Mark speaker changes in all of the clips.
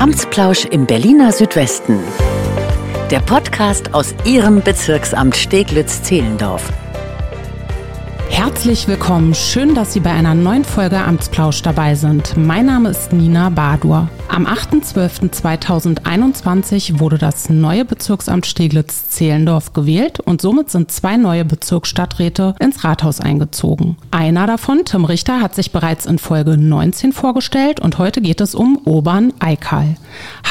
Speaker 1: Amtsplausch im Berliner Südwesten. Der Podcast aus Ihrem Bezirksamt Steglitz-Zehlendorf.
Speaker 2: Herzlich willkommen. Schön, dass Sie bei einer neuen Folge Amtsplausch dabei sind. Mein Name ist Nina Badur. Am 8.12.2021 wurde das neue Bezirksamt Steglitz-Zehlendorf gewählt und somit sind zwei neue Bezirksstadträte ins Rathaus eingezogen. Einer davon, Tim Richter, hat sich bereits in Folge 19 vorgestellt und heute geht es um Urban Eikal.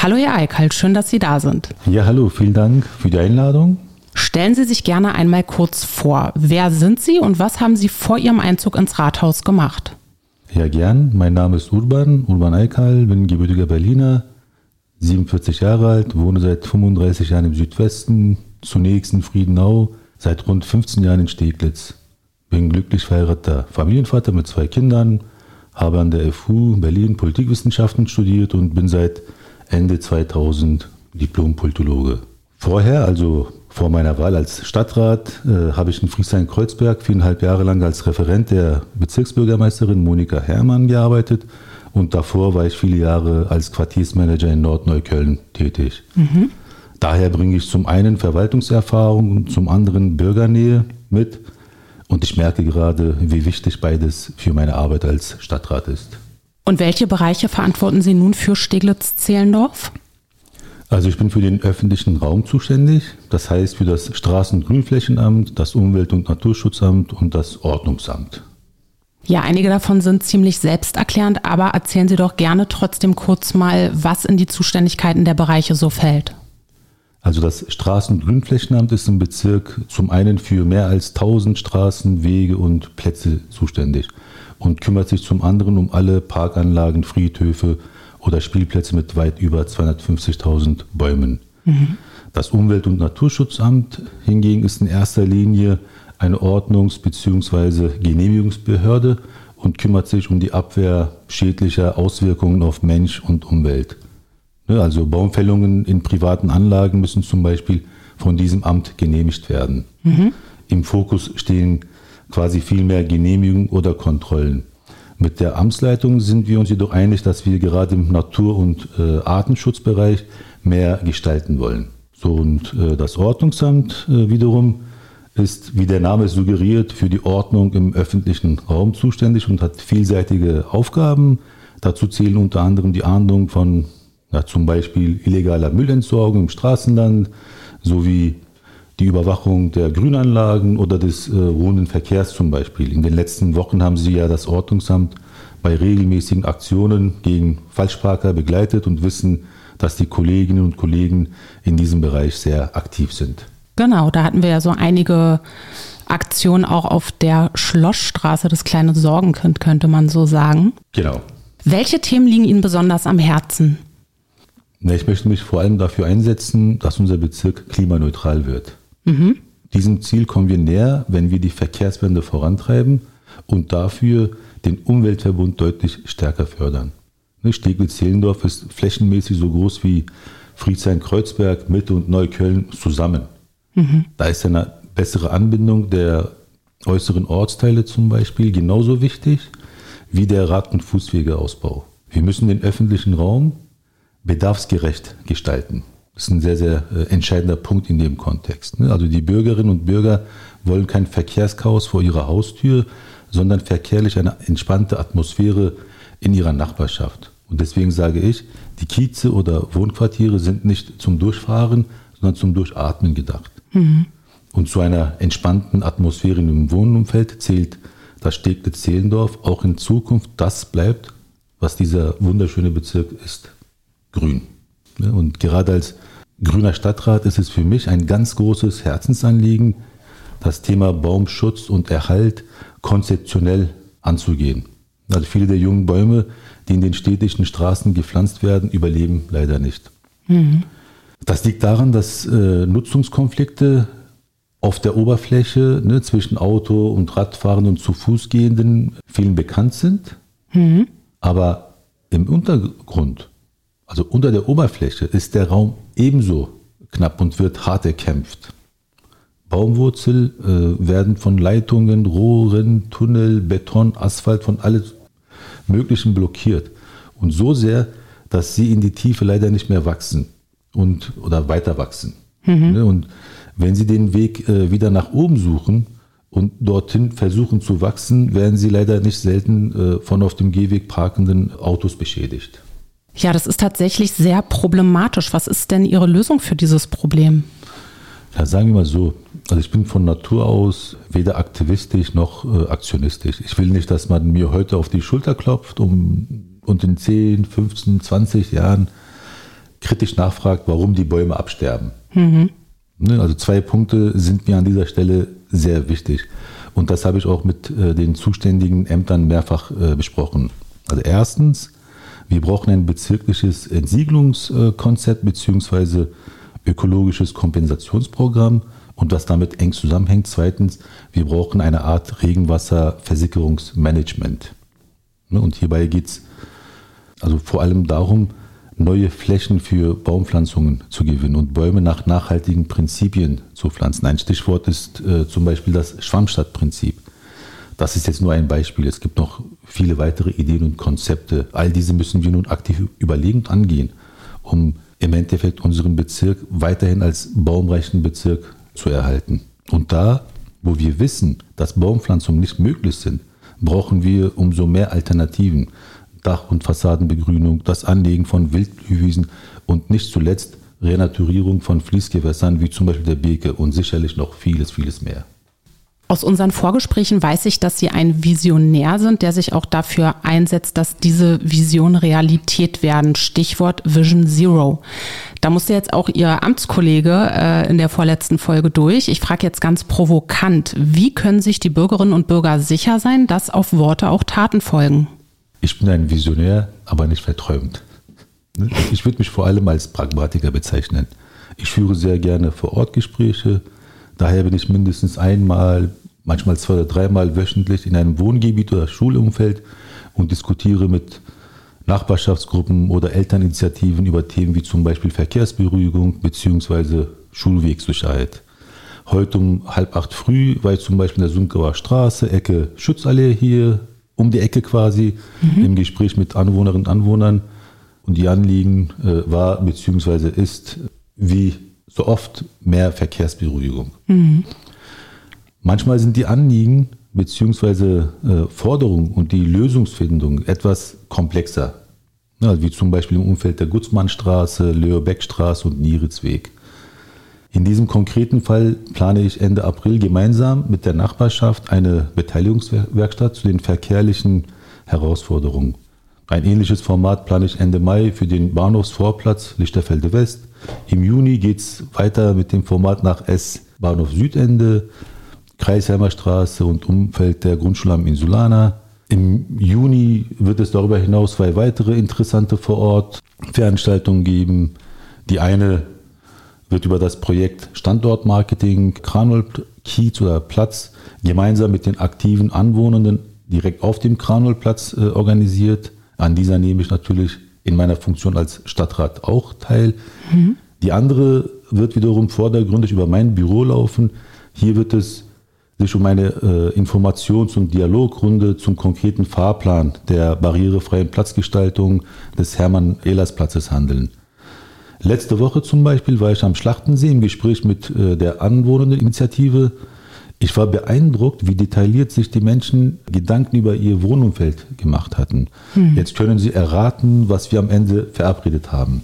Speaker 2: Hallo, Herr Eikal, schön, dass Sie da sind.
Speaker 3: Ja, hallo, vielen Dank für die Einladung.
Speaker 2: Stellen Sie sich gerne einmal kurz vor. Wer sind Sie und was haben Sie vor Ihrem Einzug ins Rathaus gemacht?
Speaker 3: Ja, gern. Mein Name ist Urban, Urban Eikal, bin gebürtiger Berliner, 47 Jahre alt, wohne seit 35 Jahren im Südwesten, zunächst in Friedenau, seit rund 15 Jahren in Steglitz. Bin glücklich verheirateter Familienvater mit zwei Kindern, habe an der FU Berlin Politikwissenschaften studiert und bin seit Ende 2000 Diplom-Politologe. Vorher, also vor meiner Wahl als Stadtrat äh, habe ich in Friesheim-Kreuzberg viereinhalb Jahre lang als Referent der Bezirksbürgermeisterin Monika Herrmann gearbeitet und davor war ich viele Jahre als Quartiersmanager in Nordneukölln tätig. Mhm. Daher bringe ich zum einen Verwaltungserfahrung und zum anderen Bürgernähe mit und ich merke gerade, wie wichtig beides für meine Arbeit als Stadtrat ist.
Speaker 2: Und welche Bereiche verantworten Sie nun für Steglitz-Zehlendorf?
Speaker 3: Also ich bin für den öffentlichen Raum zuständig, das heißt für das Straßen- und Grünflächenamt, das Umwelt- und Naturschutzamt und das Ordnungsamt.
Speaker 2: Ja, einige davon sind ziemlich selbsterklärend, aber erzählen Sie doch gerne trotzdem kurz mal, was in die Zuständigkeiten der Bereiche so fällt.
Speaker 3: Also das Straßen- und Grünflächenamt ist im Bezirk zum einen für mehr als 1000 Straßen, Wege und Plätze zuständig und kümmert sich zum anderen um alle Parkanlagen, Friedhöfe, oder Spielplätze mit weit über 250.000 Bäumen. Mhm. Das Umwelt- und Naturschutzamt hingegen ist in erster Linie eine Ordnungs- bzw. Genehmigungsbehörde und kümmert sich um die Abwehr schädlicher Auswirkungen auf Mensch und Umwelt. Ne, also Baumfällungen in privaten Anlagen müssen zum Beispiel von diesem Amt genehmigt werden. Mhm. Im Fokus stehen quasi viel mehr Genehmigungen oder Kontrollen. Mit der Amtsleitung sind wir uns jedoch einig, dass wir gerade im Natur- und äh, Artenschutzbereich mehr gestalten wollen. So, und äh, das Ordnungsamt äh, wiederum ist, wie der Name suggeriert, für die Ordnung im öffentlichen Raum zuständig und hat vielseitige Aufgaben. Dazu zählen unter anderem die Ahndung von ja, zum Beispiel illegaler Müllentsorgung im Straßenland sowie die Überwachung der Grünanlagen oder des äh, ruhenden Verkehrs zum Beispiel. In den letzten Wochen haben Sie ja das Ordnungsamt bei regelmäßigen Aktionen gegen Falschparker begleitet und wissen, dass die Kolleginnen und Kollegen in diesem Bereich sehr aktiv sind.
Speaker 2: Genau, da hatten wir ja so einige Aktionen auch auf der Schlossstraße, das kleine Sorgenkind, könnte man so sagen.
Speaker 3: Genau.
Speaker 2: Welche Themen liegen Ihnen besonders am Herzen?
Speaker 3: Ich möchte mich vor allem dafür einsetzen, dass unser Bezirk klimaneutral wird. Mhm. Diesem Ziel kommen wir näher, wenn wir die Verkehrswende vorantreiben und dafür den Umweltverbund deutlich stärker fördern. Steglitz-Zehlendorf ist flächenmäßig so groß wie Friedrichshain-Kreuzberg, Mitte und Neukölln zusammen. Mhm. Da ist eine bessere Anbindung der äußeren Ortsteile zum Beispiel genauso wichtig wie der Rad- und Fußwegeausbau. Wir müssen den öffentlichen Raum bedarfsgerecht gestalten. Das ist ein sehr, sehr äh, entscheidender Punkt in dem Kontext. Ne? Also die Bürgerinnen und Bürger wollen kein Verkehrschaos vor ihrer Haustür, sondern verkehrlich eine entspannte Atmosphäre in ihrer Nachbarschaft. Und deswegen sage ich, die Kieze oder Wohnquartiere sind nicht zum Durchfahren, sondern zum Durchatmen gedacht. Mhm. Und zu einer entspannten Atmosphäre im Wohnumfeld zählt das Steglitz-Zehlendorf auch in Zukunft das bleibt, was dieser wunderschöne Bezirk ist, grün. Ne? Und gerade als grüner Stadtrat ist es für mich ein ganz großes Herzensanliegen, das Thema Baumschutz und Erhalt konzeptionell anzugehen. Also viele der jungen Bäume, die in den städtischen Straßen gepflanzt werden, überleben leider nicht. Mhm. Das liegt daran, dass äh, Nutzungskonflikte auf der Oberfläche ne, zwischen Auto und Radfahrern und zu Fuß gehenden vielen bekannt sind. Mhm. Aber im Untergrund also unter der Oberfläche ist der Raum ebenso knapp und wird hart erkämpft. Baumwurzel äh, werden von Leitungen, Rohren, Tunnel, Beton, Asphalt von alles Möglichen blockiert. Und so sehr, dass sie in die Tiefe leider nicht mehr wachsen und oder weiter wachsen. Mhm. Und wenn sie den Weg äh, wieder nach oben suchen und dorthin versuchen zu wachsen, werden sie leider nicht selten äh, von auf dem Gehweg parkenden Autos beschädigt.
Speaker 2: Ja, das ist tatsächlich sehr problematisch. Was ist denn Ihre Lösung für dieses Problem?
Speaker 3: Ja, sagen wir mal so. Also ich bin von Natur aus weder aktivistisch noch äh, aktionistisch. Ich will nicht, dass man mir heute auf die Schulter klopft um, und in 10, 15, 20 Jahren kritisch nachfragt, warum die Bäume absterben. Mhm. Ne, also zwei Punkte sind mir an dieser Stelle sehr wichtig. Und das habe ich auch mit äh, den zuständigen Ämtern mehrfach äh, besprochen. Also erstens, wir brauchen ein bezirkliches Entsiegelungskonzept bzw. ökologisches Kompensationsprogramm und was damit eng zusammenhängt. Zweitens, wir brauchen eine Art Regenwasserversickerungsmanagement. Ne, und hierbei geht es also vor allem darum, neue Flächen für Baumpflanzungen zu gewinnen und Bäume nach nachhaltigen Prinzipien zu pflanzen. Ein Stichwort ist äh, zum Beispiel das Schwammstadtprinzip. Das ist jetzt nur ein Beispiel. Es gibt noch viele weitere Ideen und Konzepte. All diese müssen wir nun aktiv überlegen und angehen, um im Endeffekt unseren Bezirk weiterhin als baumreichen Bezirk zu erhalten. Und da, wo wir wissen, dass Baumpflanzungen nicht möglich sind, brauchen wir umso mehr Alternativen. Dach- und Fassadenbegrünung, das Anlegen von Wildblühwiesen und nicht zuletzt Renaturierung von Fließgewässern wie zum Beispiel der Beke und sicherlich noch vieles, vieles mehr.
Speaker 2: Aus unseren Vorgesprächen weiß ich, dass Sie ein Visionär sind, der sich auch dafür einsetzt, dass diese Vision Realität werden. Stichwort Vision Zero. Da musste jetzt auch Ihr Amtskollege äh, in der vorletzten Folge durch. Ich frage jetzt ganz provokant, wie können sich die Bürgerinnen und Bürger sicher sein, dass auf Worte auch Taten folgen?
Speaker 3: Ich bin ein Visionär, aber nicht verträumt. Ich würde mich vor allem als Pragmatiker bezeichnen. Ich führe sehr gerne vor Ort Gespräche. Daher bin ich mindestens einmal, manchmal zwei oder dreimal wöchentlich in einem Wohngebiet oder Schulumfeld und diskutiere mit Nachbarschaftsgruppen oder Elterninitiativen über Themen wie zum Beispiel Verkehrsberuhigung bzw. Schulwegsicherheit. Heute um halb acht früh war ich zum Beispiel in der Sunkauer Straße, Ecke Schutzallee hier um die Ecke quasi mhm. im Gespräch mit Anwohnerinnen und Anwohnern. Und die Anliegen äh, war bzw. ist wie so oft mehr Verkehrsberuhigung. Mhm. Manchmal sind die Anliegen bzw. Äh, Forderungen und die Lösungsfindung etwas komplexer. Ja, wie zum Beispiel im Umfeld der Gutzmannstraße, Löhr-Beck-Straße und Nieritzweg. In diesem konkreten Fall plane ich Ende April gemeinsam mit der Nachbarschaft eine Beteiligungswerkstatt zu den verkehrlichen Herausforderungen. Ein ähnliches Format plane ich Ende Mai für den Bahnhofsvorplatz Lichterfelde West. Im Juni geht es weiter mit dem Format nach S Bahnhof Südende, Kreisheimer Straße und Umfeld der Grundschule am Insulana. Im Juni wird es darüber hinaus zwei weitere interessante vor Ort Veranstaltungen geben. Die eine wird über das Projekt Standortmarketing Kranhold Kiez oder Platz gemeinsam mit den aktiven Anwohnenden direkt auf dem Kranholplatz äh, organisiert. An dieser nehme ich natürlich in meiner Funktion als Stadtrat auch teil. Mhm. Die andere wird wiederum vordergründig über mein Büro laufen. Hier wird es sich um eine äh, Informations- und Dialogrunde zum konkreten Fahrplan der barrierefreien Platzgestaltung des Hermann-Ehlers-Platzes handeln. Letzte Woche zum Beispiel war ich am Schlachtensee im Gespräch mit äh, der Anwohnerinitiative. Ich war beeindruckt, wie detailliert sich die Menschen Gedanken über ihr Wohnumfeld gemacht hatten. Hm. Jetzt können Sie erraten, was wir am Ende verabredet haben.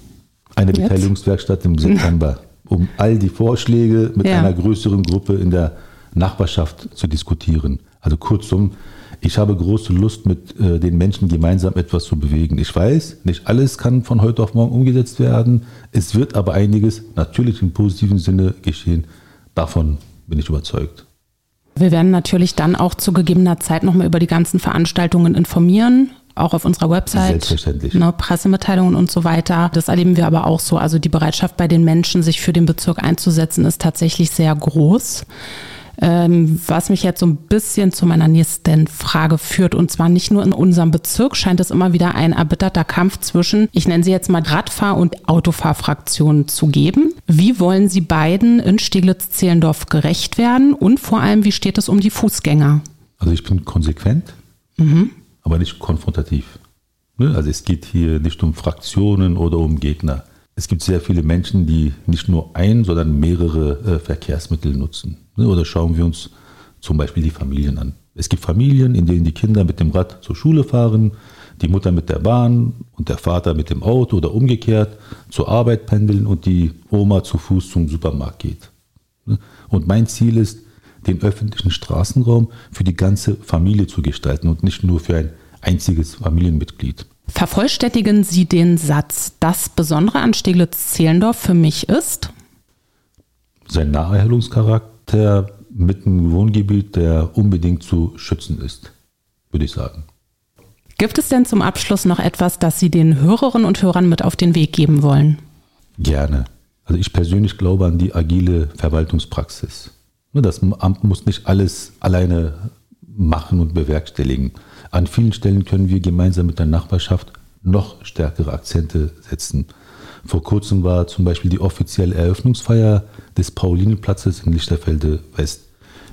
Speaker 3: Eine Jetzt? Beteiligungswerkstatt im September, um all die Vorschläge mit ja. einer größeren Gruppe in der Nachbarschaft zu diskutieren. Also kurzum, ich habe große Lust, mit äh, den Menschen gemeinsam etwas zu bewegen. Ich weiß, nicht alles kann von heute auf morgen umgesetzt werden. Es wird aber einiges natürlich im positiven Sinne geschehen. Davon bin ich überzeugt.
Speaker 2: Wir werden natürlich dann auch zu gegebener Zeit nochmal über die ganzen Veranstaltungen informieren auch auf unserer Website.
Speaker 3: Selbstverständlich.
Speaker 2: Ne, Pressemitteilungen und so weiter. Das erleben wir aber auch so. Also die Bereitschaft bei den Menschen, sich für den Bezirk einzusetzen, ist tatsächlich sehr groß. Ähm, was mich jetzt so ein bisschen zu meiner nächsten Frage führt. Und zwar nicht nur in unserem Bezirk scheint es immer wieder ein erbitterter Kampf zwischen, ich nenne sie jetzt mal Radfahr- und Autofahrfraktionen zu geben. Wie wollen Sie beiden in Steglitz-Zehlendorf gerecht werden? Und vor allem, wie steht es um die Fußgänger?
Speaker 3: Also ich bin konsequent, mhm. aber nicht konfrontativ. Ne? Also es geht hier nicht um Fraktionen oder um Gegner. Es gibt sehr viele Menschen, die nicht nur ein, sondern mehrere äh, Verkehrsmittel nutzen. Ne? Oder schauen wir uns zum Beispiel die Familien an. Es gibt Familien, in denen die Kinder mit dem Rad zur Schule fahren, die Mutter mit der Bahn und der Vater mit dem Auto oder umgekehrt zur Arbeit pendeln und die Oma zu Fuß zum Supermarkt geht. Ne? Und mein Ziel ist, den öffentlichen Straßenraum für die ganze Familie zu gestalten und nicht nur für ein einziges Familienmitglied.
Speaker 2: Vervollständigen Sie den Satz, das Besondere an Steglitz-Zehlendorf für mich ist?
Speaker 3: Sein Naherholungscharakter mit einem Wohngebiet, der unbedingt zu schützen ist, würde ich sagen.
Speaker 2: Gibt es denn zum Abschluss noch etwas, das Sie den Hörerinnen und Hörern mit auf den Weg geben wollen?
Speaker 3: Gerne. Also ich persönlich glaube an die agile Verwaltungspraxis. Das Amt muss nicht alles alleine machen und bewerkstelligen. An vielen Stellen können wir gemeinsam mit der Nachbarschaft noch stärkere Akzente setzen. Vor kurzem war zum Beispiel die offizielle Eröffnungsfeier des Paulinenplatzes in Lichterfelde West.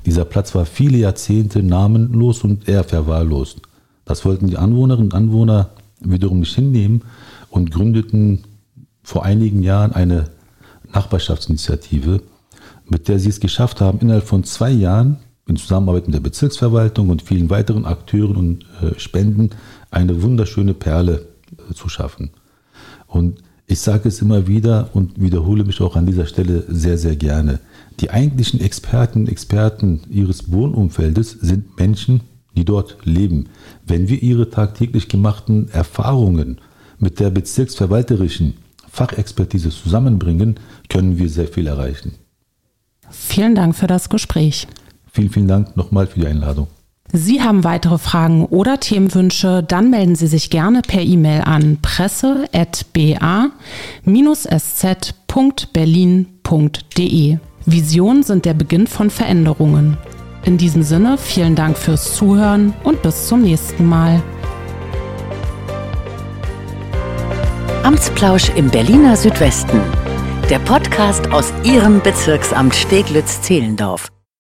Speaker 3: Dieser Platz war viele Jahrzehnte namenlos und eher verwahrlost. Das wollten die Anwohnerinnen und Anwohner wiederum nicht hinnehmen und gründeten vor einigen Jahren eine Nachbarschaftsinitiative, mit der sie es geschafft haben, innerhalb von zwei Jahren in Zusammenarbeit mit der Bezirksverwaltung und vielen weiteren Akteuren und äh, Spenden eine wunderschöne Perle äh, zu schaffen. Und ich sage es immer wieder und wiederhole mich auch an dieser Stelle sehr, sehr gerne. Die eigentlichen Experten Experten ihres Wohnumfeldes sind Menschen, die dort leben. Wenn wir ihre tagtäglich gemachten Erfahrungen mit der bezirksverwalterischen Fachexpertise zusammenbringen, können wir sehr viel erreichen.
Speaker 2: Vielen Dank für das Gespräch.
Speaker 3: Vielen, vielen Dank nochmal für die Einladung.
Speaker 2: Sie haben weitere Fragen oder Themenwünsche, dann melden Sie sich gerne per E-Mail an presse.ba-sz.berlin.de. Visionen sind der Beginn von Veränderungen. In diesem Sinne, vielen Dank fürs Zuhören und bis zum nächsten Mal.
Speaker 1: Amtsplausch im Berliner Südwesten. Der Podcast aus Ihrem Bezirksamt Steglitz-Zehlendorf.